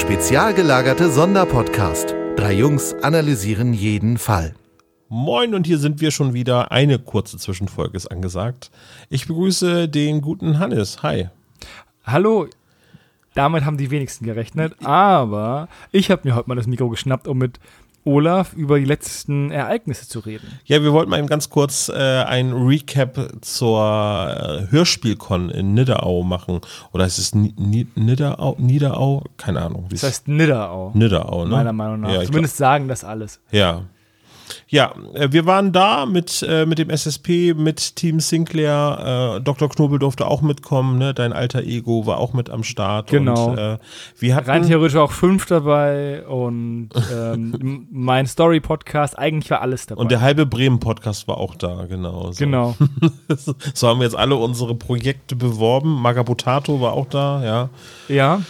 Spezial gelagerte Sonderpodcast. Drei Jungs analysieren jeden Fall. Moin und hier sind wir schon wieder. Eine kurze Zwischenfolge ist angesagt. Ich begrüße den guten Hannes. Hi. Hallo. Damit haben die wenigsten gerechnet, aber ich habe mir heute mal das Mikro geschnappt, um mit Olaf über die letzten Ereignisse zu reden. Ja, wir wollten mal eben ganz kurz äh, ein Recap zur äh, Hörspielcon in Nidderau machen. Oder heißt es Ni Ni Nidderau? Niederau? Keine Ahnung. Das heißt Nidderau. Nidderau, ne? Meiner Meinung nach. Ja, Zumindest sagen das alles. Ja, ja, äh, wir waren da mit, äh, mit dem SSP, mit Team Sinclair. Äh, Dr. Knobel durfte auch mitkommen, ne? Dein alter Ego war auch mit am Start. Genau. Und, äh, wir hatten, Rein theoretisch auch fünf dabei und ähm, mein Story-Podcast, eigentlich war alles dabei. und der halbe Bremen-Podcast war auch da, genau. So. genau. so haben wir jetzt alle unsere Projekte beworben. Magabotato war auch da, ja. Ja.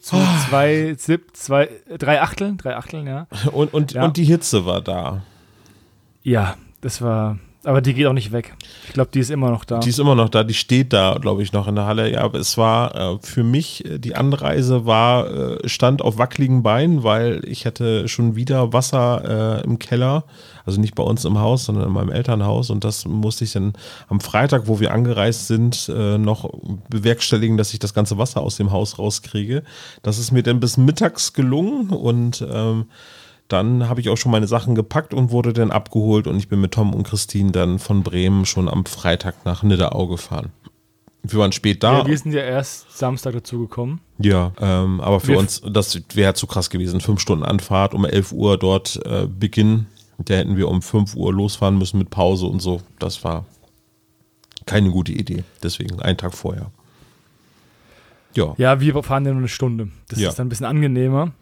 Zu zwei, sieb, zwei, drei Achteln, drei Achteln, ja. Und, und, Ja. und die Hitze war da. Ja, das war, aber die geht auch nicht weg. Ich glaube, die ist immer noch da. Die ist immer noch da, die steht da, glaube ich, noch in der Halle. Ja, aber es war äh, für mich, äh, die Anreise war, äh, stand auf wackeligen Beinen, weil ich hatte schon wieder Wasser äh, im Keller. Also nicht bei uns im Haus, sondern in meinem Elternhaus. Und das musste ich dann am Freitag, wo wir angereist sind, äh, noch bewerkstelligen, dass ich das ganze Wasser aus dem Haus rauskriege. Das ist mir dann bis mittags gelungen und ähm, dann habe ich auch schon meine Sachen gepackt und wurde dann abgeholt und ich bin mit Tom und Christine dann von Bremen schon am Freitag nach Nidderau gefahren. Wir waren spät da. ja, wir sind ja erst Samstag dazu gekommen. Ja, ähm, aber für Wir- uns, das wäre zu krass gewesen. Fünf Stunden Anfahrt, um 11 Uhr dort äh, Beginn. Da hätten wir um 5 Uhr losfahren müssen mit Pause und so. Das war keine gute Idee. Deswegen einen Tag vorher. Ja. Ja, wir fahren ja nur eine Stunde. Das Ja. ist dann ein bisschen angenehmer.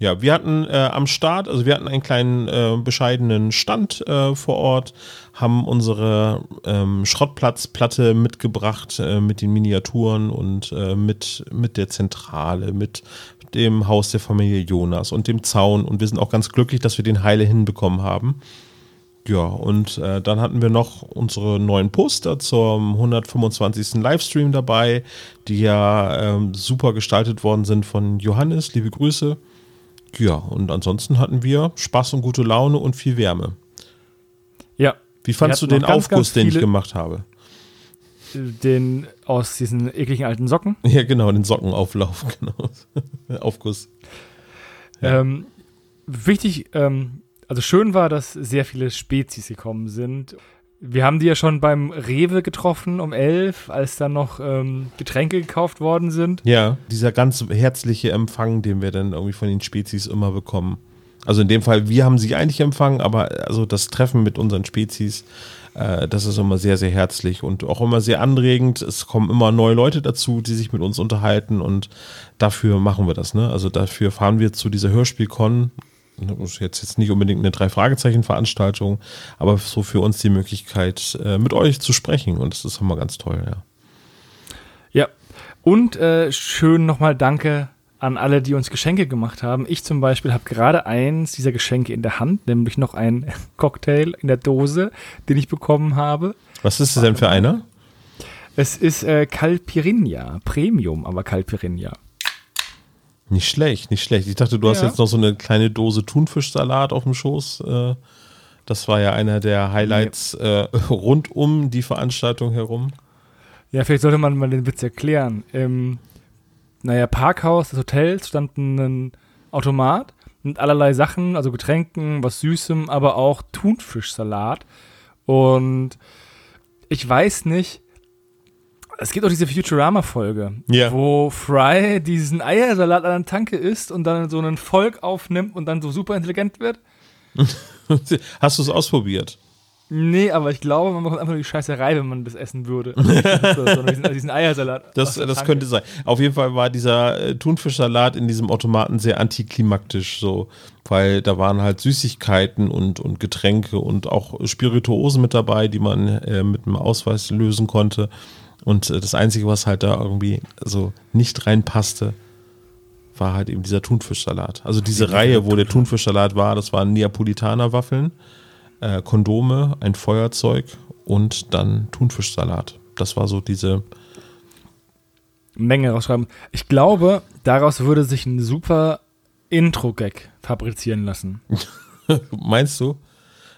Ja, wir hatten äh, am Start, also wir hatten einen kleinen äh, bescheidenen Stand äh, vor Ort, haben unsere ähm, Schrottplatzplatte mitgebracht äh, mit den Miniaturen und äh, mit, mit der Zentrale, mit dem Haus der Familie Jonas und dem Zaun und wir sind auch ganz glücklich, dass wir den heile hinbekommen haben. Ja, und äh, dann hatten wir noch unsere neuen Poster zum 125. Livestream dabei, die ja ähm, super gestaltet worden sind von Johannes. Liebe Grüße. Ja, und ansonsten hatten wir Spaß und gute Laune und viel Wärme. Ja. Wie fandst du den ganz, Aufguss, ganz den ich gemacht habe? Den aus diesen ekligen alten Socken. Ja, genau, den Sockenauflauf, genau. Aufguss. Ja. Ähm, wichtig, ähm, also schön war, dass sehr viele Spezies gekommen sind. Wir haben die ja schon beim Rewe getroffen um elf, als dann noch ähm, Getränke gekauft worden sind. Ja, dieser ganz herzliche Empfang, den wir dann irgendwie von den Spezies immer bekommen. Also in dem Fall, wir haben sie eigentlich empfangen, aber also das Treffen mit unseren Spezies, äh, das ist immer sehr, sehr herzlich und auch immer sehr anregend. Es kommen immer neue Leute dazu, die sich mit uns unterhalten und dafür machen wir das. Ne? Also dafür fahren wir zu dieser Hörspielcon. Das ist jetzt, jetzt nicht unbedingt eine Drei-Fragezeichen-Veranstaltung, aber so für uns die Möglichkeit, äh, mit euch zu sprechen und das ist immer ganz toll, ja. Ja. Und äh, schön nochmal Danke an alle, die uns Geschenke gemacht haben. Ich zum Beispiel habe gerade eins dieser Geschenke in der Hand, nämlich noch ein Cocktail in der Dose, den ich bekommen habe. Was ist das denn für einer? Es ist äh, Calpirinha, Premium, aber Calpirinha. Nicht schlecht, nicht schlecht. Ich dachte, du hast Ja. jetzt noch so eine kleine Dose Thunfischsalat auf dem Schoß. Äh, Das war ja einer der Highlights äh, rund um die Veranstaltung herum. Ja, vielleicht sollte man mal den Witz erklären. Im, naja, Parkhaus des Hotels stand ein Automat mit allerlei Sachen, also Getränken, was Süßem, aber auch Thunfischsalat. Und ich weiß nicht, es gibt auch diese Futurama-Folge, Ja. wo Fry diesen Eiersalat an der Tanke isst und dann so einen Volk aufnimmt und dann so super intelligent wird. Hast du es ausprobiert? Nee, aber ich glaube, man bekommt einfach nur die Scheißerei, wenn man das essen würde. so, diesen, diesen Eiersalat. Das, das könnte sein. Auf jeden Fall war dieser äh, Thunfischsalat in diesem Automaten sehr antiklimaktisch, so, weil da waren halt Süßigkeiten und, und Getränke und auch Spirituosen mit dabei, die man äh, mit einem Ausweis lösen konnte. Und äh, das Einzige, was halt da irgendwie so nicht reinpasste, war halt eben dieser Thunfischsalat. Also diese Reihe, wo der Thunfischsalat war, das waren Neapolitaner-Waffeln, äh, Kondome, ein Feuerzeug und dann Thunfischsalat. Das war so diese Menge rausschreiben. Ich glaube, daraus würde sich ein super Intro-Gag fabrizieren lassen. Meinst du?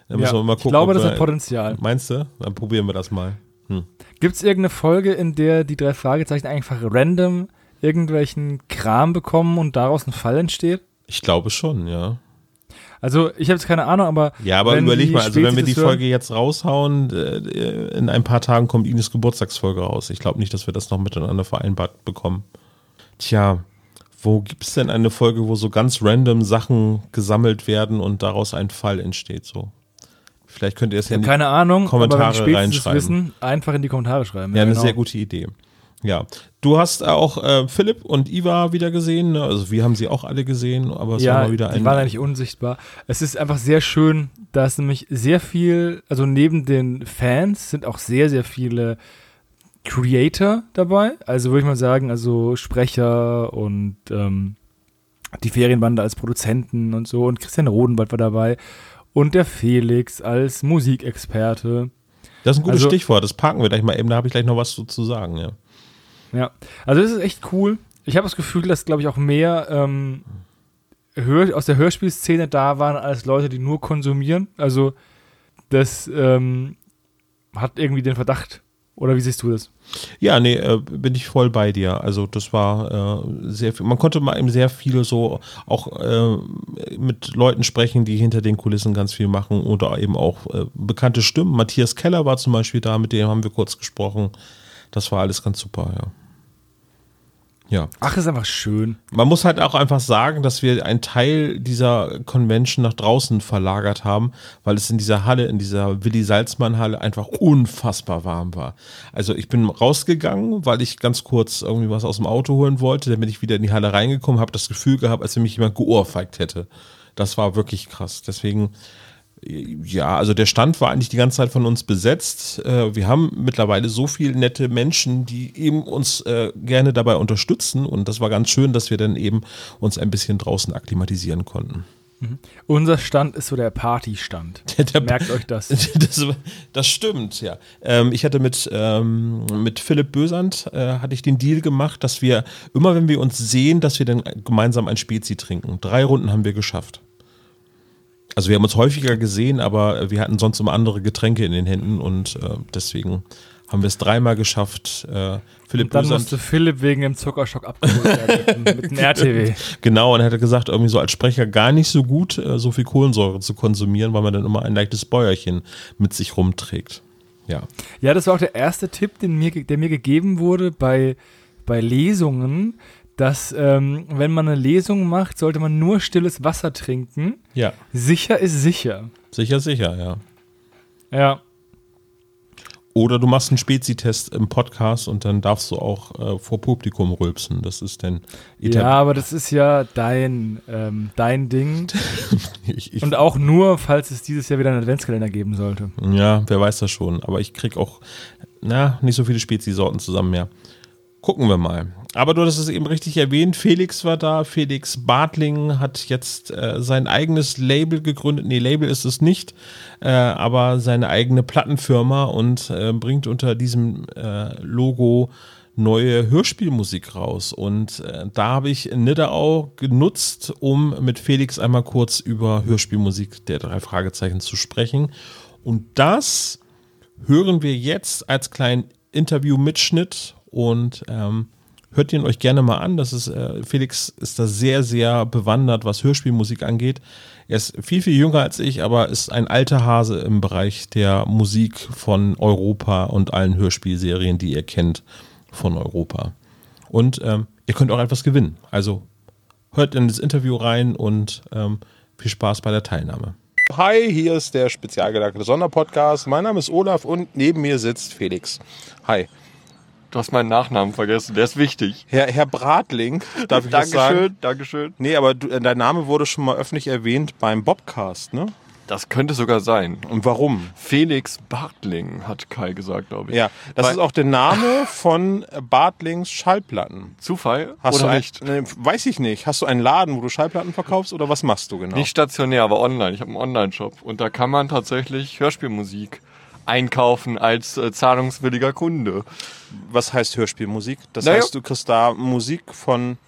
Dann müssen Ja, wir mal ich gucken. glaube, ob das hat Potenzial. Meinst du? Dann probieren wir das mal. Hm. Gibt es irgendeine Folge, in der die drei Fragezeichen einfach random irgendwelchen Kram bekommen und daraus ein Fall entsteht? Ich glaube schon, ja. Also, ich habe jetzt keine Ahnung, aber. Ja, aber wenn überleg mal, also wenn wir die Folge jetzt raushauen, äh, in ein paar Tagen kommt Ines Geburtstagsfolge raus. Ich glaube nicht, dass wir das noch miteinander vereinbart bekommen. Tja, wo gibt es denn eine Folge, wo so ganz random Sachen gesammelt werden und daraus ein Fall entsteht? So. Vielleicht könnt ihr es ja nicht. Keine Ahnung, Kommentare aber wenn die reinschreiben. wissen, einfach in die Kommentare schreiben. Ja, eine genau. sehr gute Idee. Ja, du hast auch äh, Philipp und Iva wieder gesehen. Ne? Also wir haben sie auch alle gesehen, aber es war Ja, mal wieder die ein. waren eigentlich unsichtbar. Es ist einfach sehr schön, dass nämlich sehr viel, also neben den Fans sind auch sehr, sehr viele Creator dabei. Also würde ich mal sagen, also Sprecher und ähm, die Ferienbande als Produzenten und so. Und Christian Rodenwald war dabei. Und der Felix als Musikexperte. das ist ein gutes also- Stichwort. Das parken wir gleich mal eben. Da habe ich gleich noch was zu, zu sagen. Ja. Ja, also das ist echt cool. Ich habe das Gefühl, dass, glaube ich, auch mehr ähm, Hör aus der Hörspielszene da waren, als Leute, die nur konsumieren. Also das ähm, hat irgendwie den Verdacht. Oder wie siehst du das? Ja, nee, äh, bin ich voll bei dir. Also das war äh, sehr viel. Man konnte mal eben sehr viel so auch äh, mit Leuten sprechen, die hinter den Kulissen ganz viel machen oder eben auch äh, bekannte Stimmen. Matthias Keller war zum Beispiel da, mit dem haben wir kurz gesprochen. Das war alles ganz super, ja. Ja. Ach, ist einfach schön. Man muss halt auch einfach sagen, dass wir einen Teil dieser Convention nach draußen verlagert haben, weil es in dieser Halle, in dieser Willi Salzmann Halle einfach unfassbar warm war. Also ich bin rausgegangen, weil ich ganz kurz irgendwie was aus dem Auto holen wollte, dann bin ich wieder in die Halle reingekommen, habe das Gefühl gehabt, als wenn mich jemand geohrfeigt hätte. Das war wirklich krass. Deswegen ja, also der Stand war eigentlich die ganze Zeit von uns besetzt. Äh, Wir haben mittlerweile so viele nette Menschen, die eben uns äh, gerne dabei unterstützen. Und das war ganz schön, dass wir dann eben uns ein bisschen draußen akklimatisieren konnten. Unser Stand ist so der Partystand. Der- Merkt euch das. Das, das stimmt, ja. Ähm, ich hatte mit, ähm, mit Philipp Bösand, äh, hatte ich den Deal gemacht, dass wir immer, wenn wir uns sehen, dass wir dann gemeinsam ein Spezi trinken. Drei Runden haben wir geschafft. Also wir haben uns häufiger gesehen, aber wir hatten sonst immer andere Getränke in den Händen und äh, deswegen haben wir es dreimal geschafft. Äh, Philipp Dann Bösand, musste Philipp wegen dem Zuckerschock abgeholt werden mit, mit dem RTW. genau, und er hatte gesagt, irgendwie so als Sprecher gar nicht so gut, äh, so viel Kohlensäure zu konsumieren, weil man dann immer ein leichtes Bäuerchen mit sich rumträgt. Ja. Ja, das war auch der erste Tipp, den mir, der mir gegeben wurde bei, bei Lesungen, dass ähm, wenn man eine Lesung macht, sollte man nur stilles Wasser trinken. Ja, Sicher ist sicher. sicher, sicher, ja. Ja. Oder du machst einen Spezi-Test im Podcast und dann darfst du auch äh, vor Publikum rülpsen. Das ist dann Ja, aber das ist ja dein, ähm, dein Ding. ich, ich, Und auch nur, falls es dieses Jahr wieder einen Adventskalender geben sollte. Ja, wer weiß das schon. Aber ich krieg auch, na, nicht so viele Spezi-Sorten zusammen mehr. Gucken wir mal. Aber du hast es eben richtig erwähnt, Felix war da. Felix Bartling hat jetzt äh, sein eigenes Label gegründet. Nee, Label ist es nicht, äh, aber seine eigene Plattenfirma und äh, bringt unter diesem äh, Logo neue Hörspielmusik raus. Und äh, da habe ich Nidderau genutzt, um mit Felix einmal kurz über Hörspielmusik der drei Fragezeichen zu sprechen. Und das hören wir jetzt als kleinen Interview-Mitschnitt und ähm, hört ihn euch gerne mal an. Das ist, äh, Felix ist da sehr, sehr bewandert, was Hörspielmusik angeht. Er ist viel, viel jünger als ich, aber ist ein alter Hase im Bereich der Musik von Europa und allen Hörspielserien, die ihr kennt von Europa. Und ähm, ihr könnt auch etwas gewinnen. Also hört in das Interview rein und ähm, viel Spaß bei der Teilnahme. Hi, hier ist der spezial gelagerte Sonderpodcast. Mein Name ist Olaf und neben mir sitzt Felix. Hi. Du hast meinen Nachnamen vergessen, der ist wichtig. Herr, Herr Bratling, darf ich das sagen? Dankeschön, Dankeschön. Nee, aber du, äh, dein Name wurde schon mal öffentlich erwähnt beim Bobcast, ne? Das könnte sogar sein. Und warum? Felix Bartling, hat Kai gesagt, glaube ich. Ja, das Weil- ist auch der Name von Bartlings Schallplatten. Zufall Hast oder du ein, nicht? Ne, weiß ich nicht. Hast du einen Laden, wo du Schallplatten verkaufst oder was machst du genau? Nicht stationär, aber online. Ich habe einen Online-Shop und da kann man tatsächlich Hörspielmusik einkaufen als äh, zahlungswilliger Kunde. Was heißt Hörspielmusik? Das Naja. heißt, du kriegst da Musik von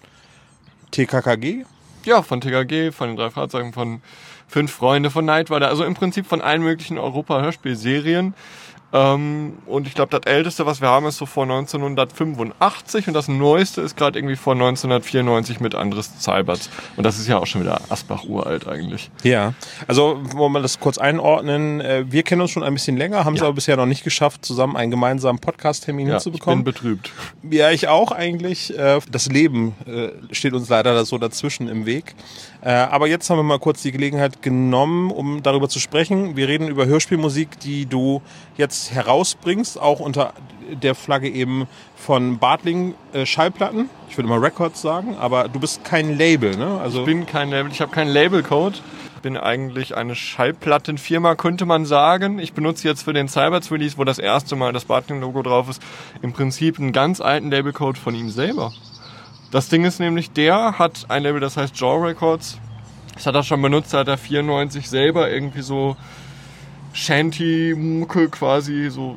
TKKG? Ja, von TKG, von den drei Fahrzeugen, von Fünf Freunde, von Night Rider, also im Prinzip von allen möglichen Europa-Hörspielserien. Ähm, und ich glaube, das älteste, was wir haben, ist so vor 1985 und das neueste ist gerade irgendwie vor 1994 mit Andres Zalberts. Und das ist ja auch schon wieder Asbach uralt eigentlich. Ja, also wollen wir das kurz einordnen. Äh, Wir kennen uns schon ein bisschen länger, haben es Ja. aber bisher noch nicht geschafft, zusammen einen gemeinsamen Podcast-Termin Ja, ich bin hinzubekommen. betrübt. Ja, ich auch eigentlich. Äh, Das Leben äh, steht uns leider so dazwischen im Weg. Aber jetzt haben wir mal kurz die Gelegenheit genommen, um darüber zu sprechen. Wir reden über Hörspielmusik, die du jetzt herausbringst, auch unter der Flagge eben von Bartling äh, Schallplatten. Ich würde mal Records sagen, aber du bist kein Label, ne? Also Ich bin kein Label, ich habe keinen Labelcode. Bin eigentlich eine Schallplattenfirma, könnte man sagen. Ich benutze jetzt für den Cyberts Release, wo das erste Mal das Bartling-Logo drauf ist, im Prinzip einen ganz alten Labelcode von ihm selber. Das Ding ist nämlich, der hat ein Label, das heißt Jaw Records. Das hat er schon benutzt, da hat er 94 selber irgendwie so Shanty-Mucke quasi so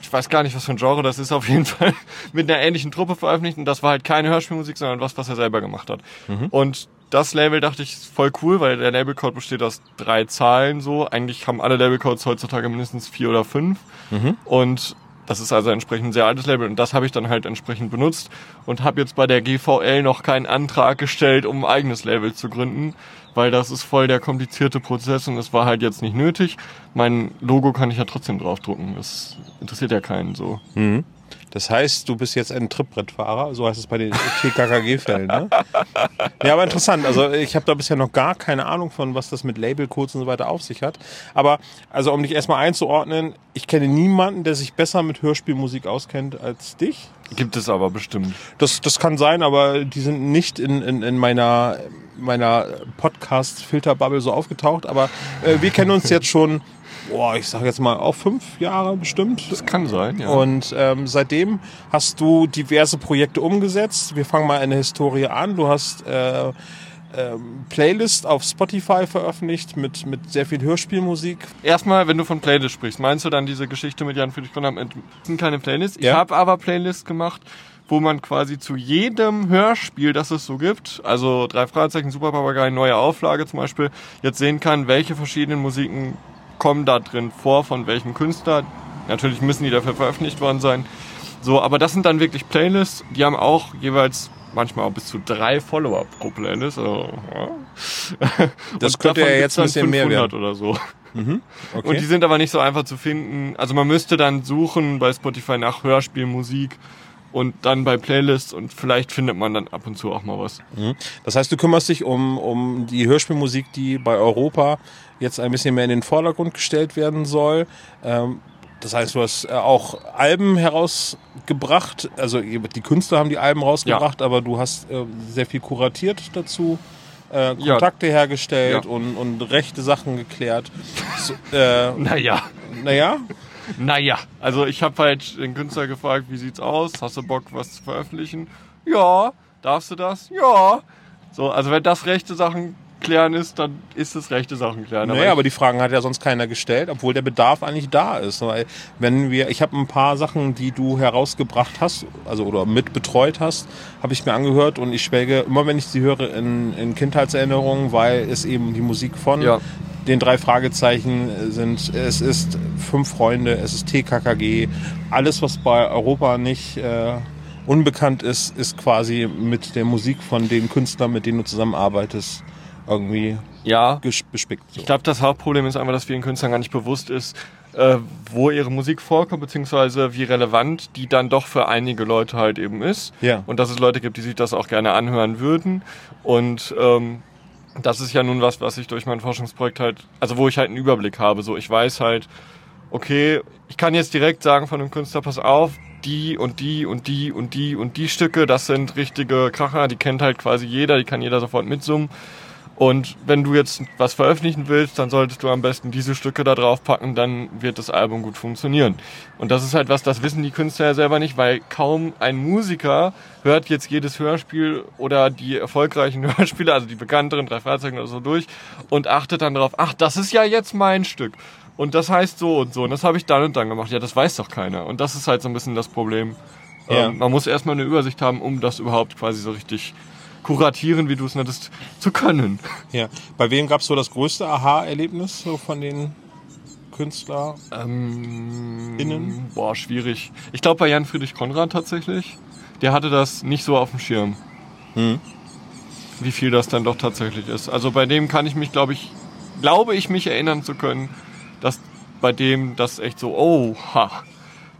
ich weiß gar nicht, was für ein Genre das ist, auf jeden Fall mit einer ähnlichen Truppe veröffentlicht. Und das war halt keine Hörspielmusik, sondern was, was er selber gemacht hat. Und das Label dachte ich ist voll cool, weil der Labelcode besteht aus drei Zahlen so. Eigentlich haben alle Labelcodes heutzutage mindestens vier oder fünf. Und das ist also entsprechend ein sehr altes Label und das habe ich dann halt entsprechend benutzt und habe jetzt bei der GVL noch keinen Antrag gestellt, um ein eigenes Label zu gründen, weil das ist voll der komplizierte Prozess und es war halt jetzt nicht nötig. Mein Logo kann ich ja trotzdem draufdrucken. Das interessiert ja keinen so. Das heißt, du bist jetzt ein Trittbrettfahrer, so heißt es bei den TKKG-Fällen, ne? Ja, aber interessant. Also ich habe da bisher noch gar keine Ahnung von, was das mit Labelcodes und so weiter auf sich hat. Aber also um dich erstmal einzuordnen, ich kenne niemanden, der sich besser mit Hörspielmusik auskennt als dich. Gibt es aber bestimmt. Das, das kann sein, aber die sind nicht in, in, in meiner, meiner Podcast-Filterbubble so aufgetaucht. Aber äh, wir kennen uns jetzt schon, boah, ich sage jetzt mal, auch fünf Jahre bestimmt. Das kann sein, ja. Und ähm, seitdem hast du diverse Projekte umgesetzt. Wir fangen mal in der Historie an. Du hast äh, ähm, Playlist auf Spotify veröffentlicht mit, mit sehr viel Hörspielmusik. Erstmal, wenn du von Playlist sprichst, meinst du dann diese Geschichte mit Jan Friedrich Gründer? Das sind keine Playlists. Ich Ja. habe aber Playlists gemacht, wo man quasi zu jedem Hörspiel, das es so gibt, also drei Fragezeichen, Super Papagei, neue Auflage zum Beispiel, jetzt sehen kann, welche verschiedenen Musiken kommen da drin vor, von welchem Künstler. Natürlich müssen die dafür veröffentlicht worden sein. So, aber das sind dann wirklich Playlists, die haben auch jeweils manchmal auch bis zu drei Follower pro Playlist. Also, ja. Das könnte ja jetzt ein bisschen mehr 500 werden. oder so. Okay. Und die sind aber nicht so einfach zu finden. Also man müsste dann suchen bei Spotify nach Hörspielmusik und dann bei Playlists und vielleicht findet man dann ab und zu auch mal was. Das heißt, du kümmerst dich um, um die Hörspielmusik, die bei Europa jetzt ein bisschen mehr in den Vordergrund gestellt werden soll. Ähm, das heißt, du hast äh, auch Alben herausgebracht. Also die Künstler haben die Alben rausgebracht, aber du hast äh, sehr viel kuratiert dazu. Äh, Ja. Kontakte hergestellt Ja. und, und rechte Sachen geklärt. So, äh, Naja. naja, Naja. Also ich habe halt den Künstler gefragt, wie sieht's aus? Hast du Bock, was zu veröffentlichen? Ja. Darfst du das? Ja. So, also wenn das rechte Sachen klären ist, dann ist es rechte Sachen klären. Naja, ich- aber die Fragen hat ja sonst keiner gestellt, obwohl der Bedarf eigentlich da ist. Weil wenn wir, ich habe ein paar Sachen, die du herausgebracht hast, also oder mit betreut hast, habe ich mir angehört und ich schwelge immer, wenn ich sie höre, in, in Kindheitserinnerungen, weil es eben die Musik von Ja. den drei Fragezeichen sind. Es ist Fünf Freunde, es ist TKKG. Alles, was bei Europa nicht äh, unbekannt ist, ist quasi mit der Musik von den Künstlern, mit denen du zusammenarbeitest, irgendwie ja. bespickt. So. Ich glaube, das Hauptproblem ist einfach, dass vielen Künstlern gar nicht bewusst ist, äh, wo ihre Musik vorkommt, beziehungsweise wie relevant die dann doch für einige Leute halt eben ist. Ja. Und dass es Leute gibt, die sich das auch gerne anhören würden. Und ähm, das ist ja nun was, was ich durch mein Forschungsprojekt halt, also wo ich halt einen Überblick habe. So, ich weiß halt, okay, ich kann jetzt direkt sagen von dem Künstler, pass auf, die und die und die und die und die Stücke, das sind richtige Kracher, die kennt halt quasi jeder, die kann jeder sofort mitsummen. Und wenn du jetzt was veröffentlichen willst, dann solltest du am besten diese Stücke da drauf packen, dann wird das Album gut funktionieren. Und das ist halt was, das wissen die Künstler ja selber nicht, weil kaum ein Musiker hört jetzt jedes Hörspiel oder die erfolgreichen Hörspiele, also die bekannteren drei Fahrzeuge oder so durch und achtet dann darauf, ach, das ist ja jetzt mein Stück. Und das heißt so und so. Und das habe ich dann und dann gemacht. Ja, das weiß doch keiner. Und das ist halt so ein bisschen das Problem. Ja. Ähm, man muss erstmal eine Übersicht haben, um das überhaupt quasi so richtig kuratieren, wie du es nanntest, zu können. Ja. Bei wem gab es so das größte Aha-Erlebnis so von den Künstlern? Ähm, Innen? Boah, schwierig. Ich glaube bei Jan Friedrich Konrad tatsächlich. Der hatte das nicht so auf dem Schirm. Hm. Wie viel das dann doch tatsächlich ist. Also bei dem kann ich mich, glaube ich, glaube ich mich erinnern zu können, dass bei dem das echt so, oh, ha,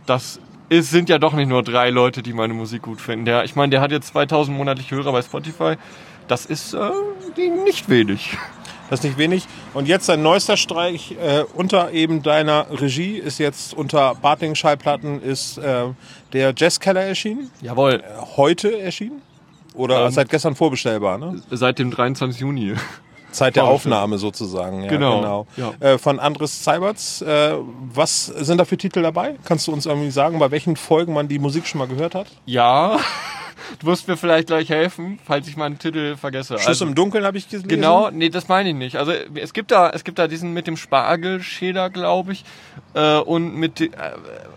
das ist, sind ja doch nicht nur drei Leute, die meine Musik gut finden. Der, ich meine, der hat jetzt 2000 monatliche Hörer bei Spotify. Das ist äh, nicht wenig. Das ist nicht wenig. Und jetzt dein neuester Streich äh, unter eben deiner Regie ist jetzt unter Bartling Schallplatten ist äh, der Jazzkeller erschienen. Jawohl. Heute erschienen? Oder Ähm, seit gestern vorbestellbar, ne? Seit dem 23. Juni. Zeit der. Aufnahme sozusagen. Ja, Genau, ja. Äh, von Andres Zeiberts. Äh, was sind da für Titel dabei? Kannst du uns irgendwie sagen, bei welchen Folgen man die Musik schon mal gehört hat? Ja, du musst mir vielleicht gleich helfen, falls ich meinen Titel vergesse. Schuss Also- im Dunkeln habe ich gelesen. Genau, nee, das meine ich nicht. Also es gibt da, es gibt da diesen mit dem Spargelschäder, glaube ich, äh, und mit, äh,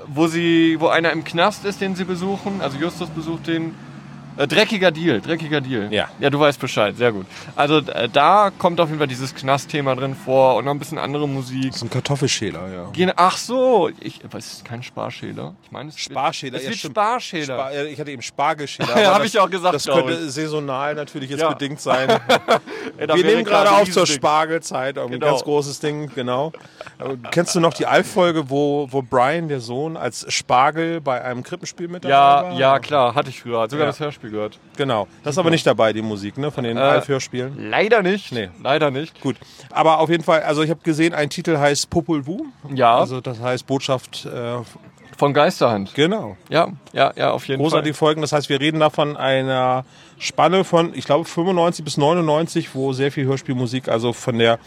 wo sie, wo einer im Knast ist, den sie besuchen. Also Justus besucht den. Äh, dreckiger Deal, dreckiger Deal. Ja. Ja, du weißt Bescheid, sehr gut. Also äh, da kommt auf jeden Fall dieses Knastthema drin vor und noch ein bisschen andere Musik. Das ist ein Kartoffelschäler, ja. Gehen- Ach so, ich, was ist kein Sparschäler? Ich meine, es wird- Sparschäler, Es ja, wird. Sparschäler. Spar äh, ich hatte eben Spargelschäler. Ja, aber hab das- ich auch gesagt, Das könnte saisonal natürlich jetzt Ja. bedingt sein. Wir nehmen gerade auf zur. Spargelzeit, ein Genau. ganz großes Ding, genau. Kennst du noch die Alf-Folge, wo, wo Brian, der Sohn, als Spargel bei einem Krippenspiel mit dabei Ja, war? ja, klar, hatte ich früher. Hat sogar Ja. das Hörspiel gehört. Genau. Das ist aber nicht dabei, die Musik, ne, von den Äh, Alf-Hörspielen. Leider nicht. Nee. Leider nicht. Gut. Aber auf jeden Fall, also ich habe gesehen, ein Titel heißt Popol Vuh. Ja, Also das heißt Botschaft, äh, von Geisterhand. genau. Ja, ja, ja, auf jeden Großartige Fall. Folgen. Das heißt, wir reden da von einer Spanne von, ich glaube, 95 bis 99, wo sehr viel Hörspielmusik, also von der,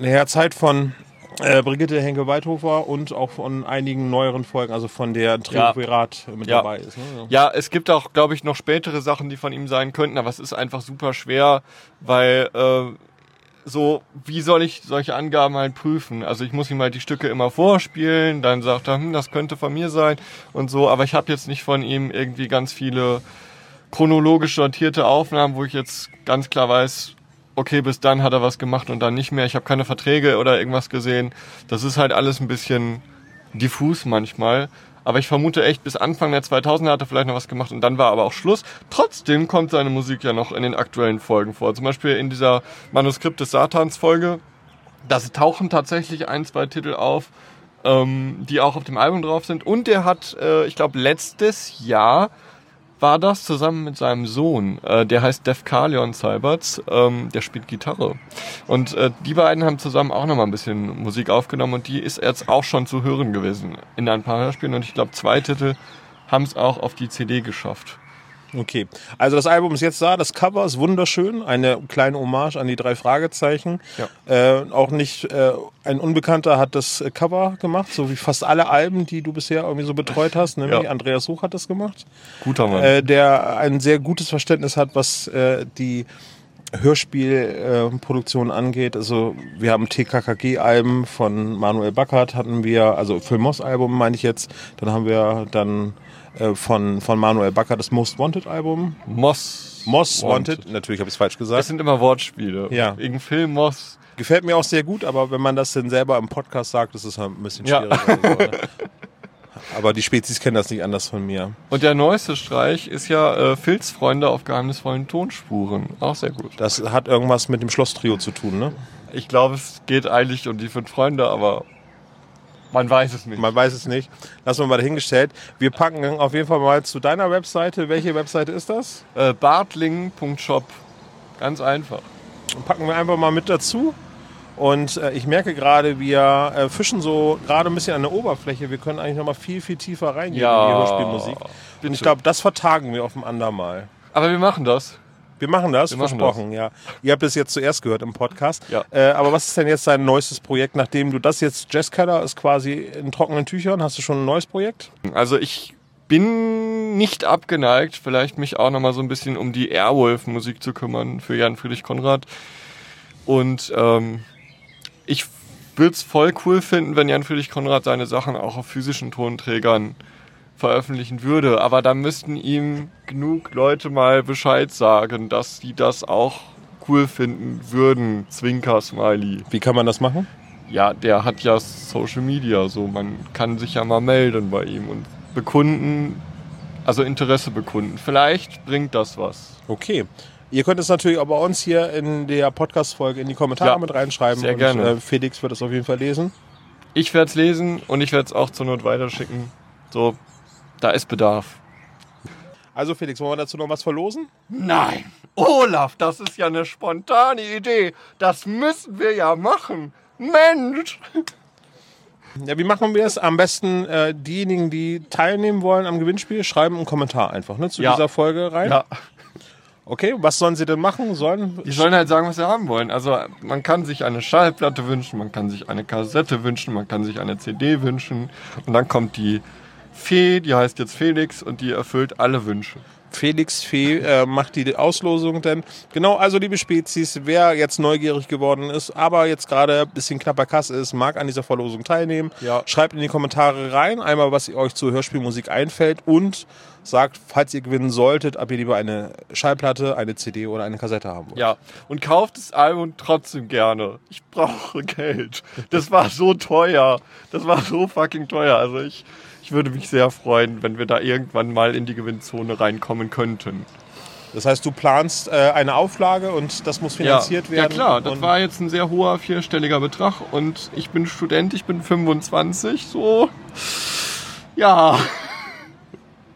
der Zeit von äh, Brigitte Henke-Weithofer und auch von einigen neueren Folgen, also von der Triumvirat mit Ja. dabei ist. Ne? Ja, es gibt auch, glaube ich, noch spätere Sachen, die von ihm sein könnten, aber es ist einfach super schwer, weil äh, so, wie soll ich solche Angaben halt prüfen? Also ich muss ihm halt die Stücke immer vorspielen, dann sagt er, hm, das könnte von mir sein und so, aber ich habe jetzt nicht von ihm irgendwie ganz viele chronologisch sortierte Aufnahmen, wo ich jetzt ganz klar weiß, okay, bis dann hat er was gemacht und dann nicht mehr. Ich habe keine Verträge oder irgendwas gesehen. Das ist halt alles ein bisschen diffus manchmal. Aber ich vermute echt, bis Anfang der 2000er hat er vielleicht noch was gemacht und dann war aber auch Schluss. Trotzdem kommt seine Musik ja noch in den aktuellen Folgen vor. Zum Beispiel in dieser Manuskript des Satans Folge. Da tauchen tatsächlich ein, zwei Titel auf, ähm, die auch auf dem Album drauf sind. Und er hat, äh, ich glaube, letztes Jahr war das zusammen mit seinem Sohn. Äh, der heißt Def Carleon Seiberts. Ähm, der spielt Gitarre. Und äh, die beiden haben zusammen auch nochmal ein bisschen Musik aufgenommen und die ist jetzt auch schon zu hören gewesen in ein paar Hörspielen. Und ich glaube, zwei Titel haben es auch auf die CD geschafft. Okay, also das Album ist jetzt da, das Cover ist wunderschön, eine kleine Hommage an die drei Fragezeichen. Ja. Äh, auch nicht äh, ein Unbekannter hat das Cover gemacht, so wie fast alle Alben, die du bisher irgendwie so betreut hast, nämlich Ja. Andreas Hoch hat das gemacht, Guter Mann. äh, der ein sehr gutes Verständnis hat, was äh, die Hörspielproduktion angeht. Also wir haben TKKG-Alben von Manuel Backert hatten wir, also Filmos-Album meine ich jetzt. Dann haben wir dann äh, von, von Manuel Backert das Most Wanted-Album. Moss. Moss Wanted. Natürlich habe ich es falsch Das gesagt. sind immer Wortspiele. Ja. Wegen Film Moss. Gefällt mir auch sehr gut, aber wenn man das denn selber im Podcast sagt, ist es halt ein bisschen Ja. schwieriger. So, ne? Aber die Spezies kennen das nicht anders von mir. Und der neueste Streich ist ja äh, Filzfreunde auf geheimnisvollen Tonspuren. Auch sehr gut. Das hat irgendwas mit dem Schlosstrio zu tun, ne? Ich glaube, es geht eigentlich um die fünf Freunde, aber man weiß es nicht. Man weiß es nicht. Lassen wir mal dahingestellt. Wir packen auf jeden Fall mal zu deiner Webseite. Welche Webseite ist das? Äh, Bartling.shop. Ganz einfach. Packen wir einfach mal mit dazu. Und äh, ich merke gerade, wir äh, fischen so gerade ein bisschen an der Oberfläche. Wir können eigentlich noch mal viel, viel tiefer reingehen in die Hörspielmusik. Und bitte. ich glaube, das vertagen wir auf ein andermal. Aber wir machen das. Wir machen das, Wir machen versprochen, ja. Ihr habt es jetzt zuerst gehört im Podcast. Ja. Äh, aber was ist denn jetzt dein neuestes Projekt, nachdem du das jetzt, Jazzcutter ist quasi in trockenen Tüchern, hast du schon ein neues Projekt? Also ich bin nicht abgeneigt, vielleicht mich auch nochmal so ein bisschen um die Airwolf-Musik zu kümmern für Jan Friedrich Konrad. Und ähm, ich würde es voll cool finden, wenn Jan Friedrich Konrad seine Sachen auch auf physischen Tonträgern veröffentlichen würde. Aber da müssten ihm genug Leute mal Bescheid sagen, dass sie das auch cool finden würden. Zwinker Smiley. Wie kann man das machen? Ja, der hat ja Social Media, so man kann sich ja mal melden bei ihm und bekunden, also Interesse bekunden. Vielleicht bringt das was. Okay. Ihr könnt es natürlich auch bei uns hier in der Podcast-Folge in die Kommentare Ja, mit reinschreiben. sehr und, gerne. Äh, Felix wird es auf jeden Fall lesen. Ich werde es lesen und ich werde es auch zur Not weiterschicken. So, da ist Bedarf. Also Felix, wollen wir dazu noch was verlosen? Nein, Olaf, das ist ja eine spontane Idee. Das müssen wir ja machen. Mensch! Ja, wie machen wir es? Am besten äh, diejenigen, die teilnehmen wollen am Gewinnspiel, schreiben einen Kommentar einfach ne, zu Ja. dieser Folge rein. Ja, Okay, was sollen sie denn machen? Sollen die sollen halt sagen, was sie haben wollen. Also man kann sich eine Schallplatte wünschen, man kann sich eine Kassette wünschen, man kann sich eine CD wünschen. Und dann kommt die Fee, die heißt jetzt Felix und die erfüllt alle Wünsche. Felix Fee äh, macht die Auslosung denn. Genau, also liebe Spezies, wer jetzt neugierig geworden ist, aber jetzt gerade ein bisschen knapper Kasse ist, mag an dieser Verlosung teilnehmen. Ja. Schreibt in die Kommentare rein, einmal was euch zur Hörspielmusik einfällt und sagt, falls ihr gewinnen solltet, ob ihr lieber eine Schallplatte, eine CD oder eine Kassette haben wollt. Ja, und kauft das Album trotzdem gerne. Ich brauche Geld. Das war so teuer. Das war so fucking teuer. Also ich, ich würde mich sehr freuen, wenn wir da irgendwann mal in die Gewinnzone reinkommen könnten. Das heißt, du planst äh, eine Auflage und das muss finanziert ja, werden. Ja klar, das war jetzt ein sehr hoher vierstelliger Betrag und ich bin Student, ich bin 25, so. Ja,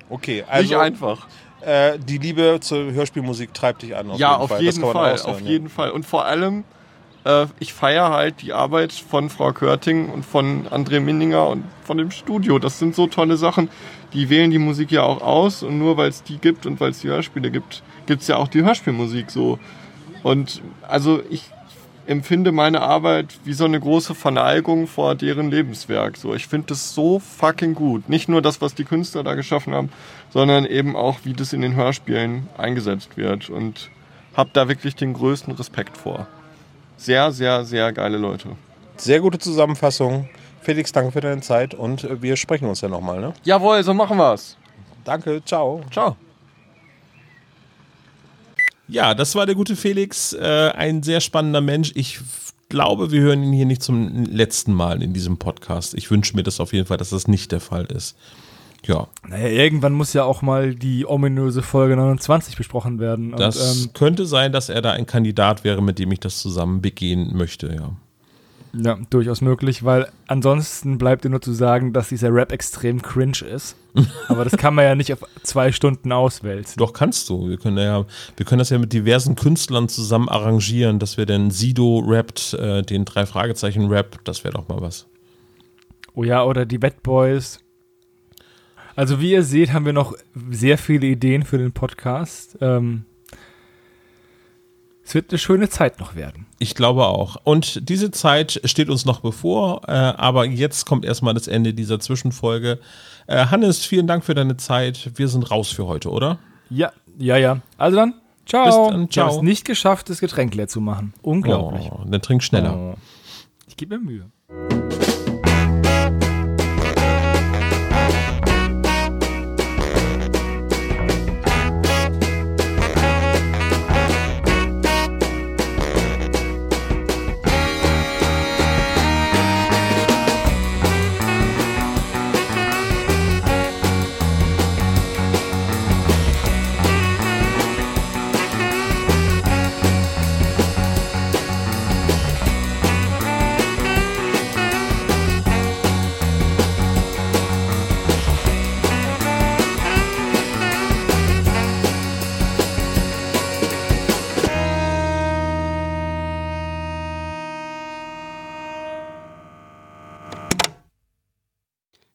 Okay, nicht also einfach. äh, die Liebe zur Hörspielmusik treibt dich an. Auf ja, jeden auf Fall. Das jeden kann man Fall, auf jeden Fall. Und vor allem, äh, ich feiere halt die Arbeit von Frau Körting und von André Minninger und von dem Studio. Das sind so tolle Sachen. Die wählen die Musik ja auch aus und nur weil es die gibt und weil es die Hörspiele gibt, gibt es ja auch die Hörspielmusik so. Und also ich empfinde meine Arbeit wie so eine große Verneigung vor deren Lebenswerk. So, ich finde das so fucking gut. Nicht nur das, was die Künstler da geschaffen haben, sondern eben auch, wie das in den Hörspielen eingesetzt wird. Und hab da wirklich den größten Respekt vor. Sehr, sehr, sehr geile Leute. Sehr gute Zusammenfassung. Felix, danke für deine Zeit und äh, wir sprechen uns ja nochmal. Ne? Jawohl, so machen wir's. Danke, ciao. Ciao. Ja, das war der gute Felix, äh, ein sehr spannender Mensch. Ich glaube, wir hören ihn hier nicht zum letzten Mal in diesem Podcast. Ich wünsche mir das auf jeden Fall, dass das nicht der Fall ist. Ja, Naja, irgendwann muss ja auch mal die ominöse Folge 29 besprochen werden. Und, das ähm, könnte sein, dass er da ein Kandidat wäre, mit dem ich das zusammen begehen möchte, ja. Ja, durchaus möglich, weil ansonsten bleibt dir nur zu sagen, dass dieser Rap extrem cringe ist. Aber das kann man ja nicht auf zwei Stunden auswälzen. Doch kannst du. Wir können ja, wir können das ja mit diversen Künstlern zusammen arrangieren, dass wir dann Sido rappt, äh, den drei Fragezeichen Rap, das wäre doch mal was. Oh ja, oder die Bad Boys. Also wie ihr seht, haben wir noch sehr viele Ideen für den Podcast. Ähm, es wird eine schöne Zeit noch werden. Ich glaube auch. Und diese Zeit steht uns noch bevor, äh, aber jetzt kommt erstmal das Ende dieser Zwischenfolge. Äh, Hannes, vielen Dank für deine Zeit. Wir sind raus für heute, oder? Ja, ja, ja. Also dann, ciao. Bis dann, Wir haben ciao. es nicht geschafft, das Getränk leer zu machen. Unglaublich. Oh, dann trink schneller. Oh. Ich gebe mir Mühe.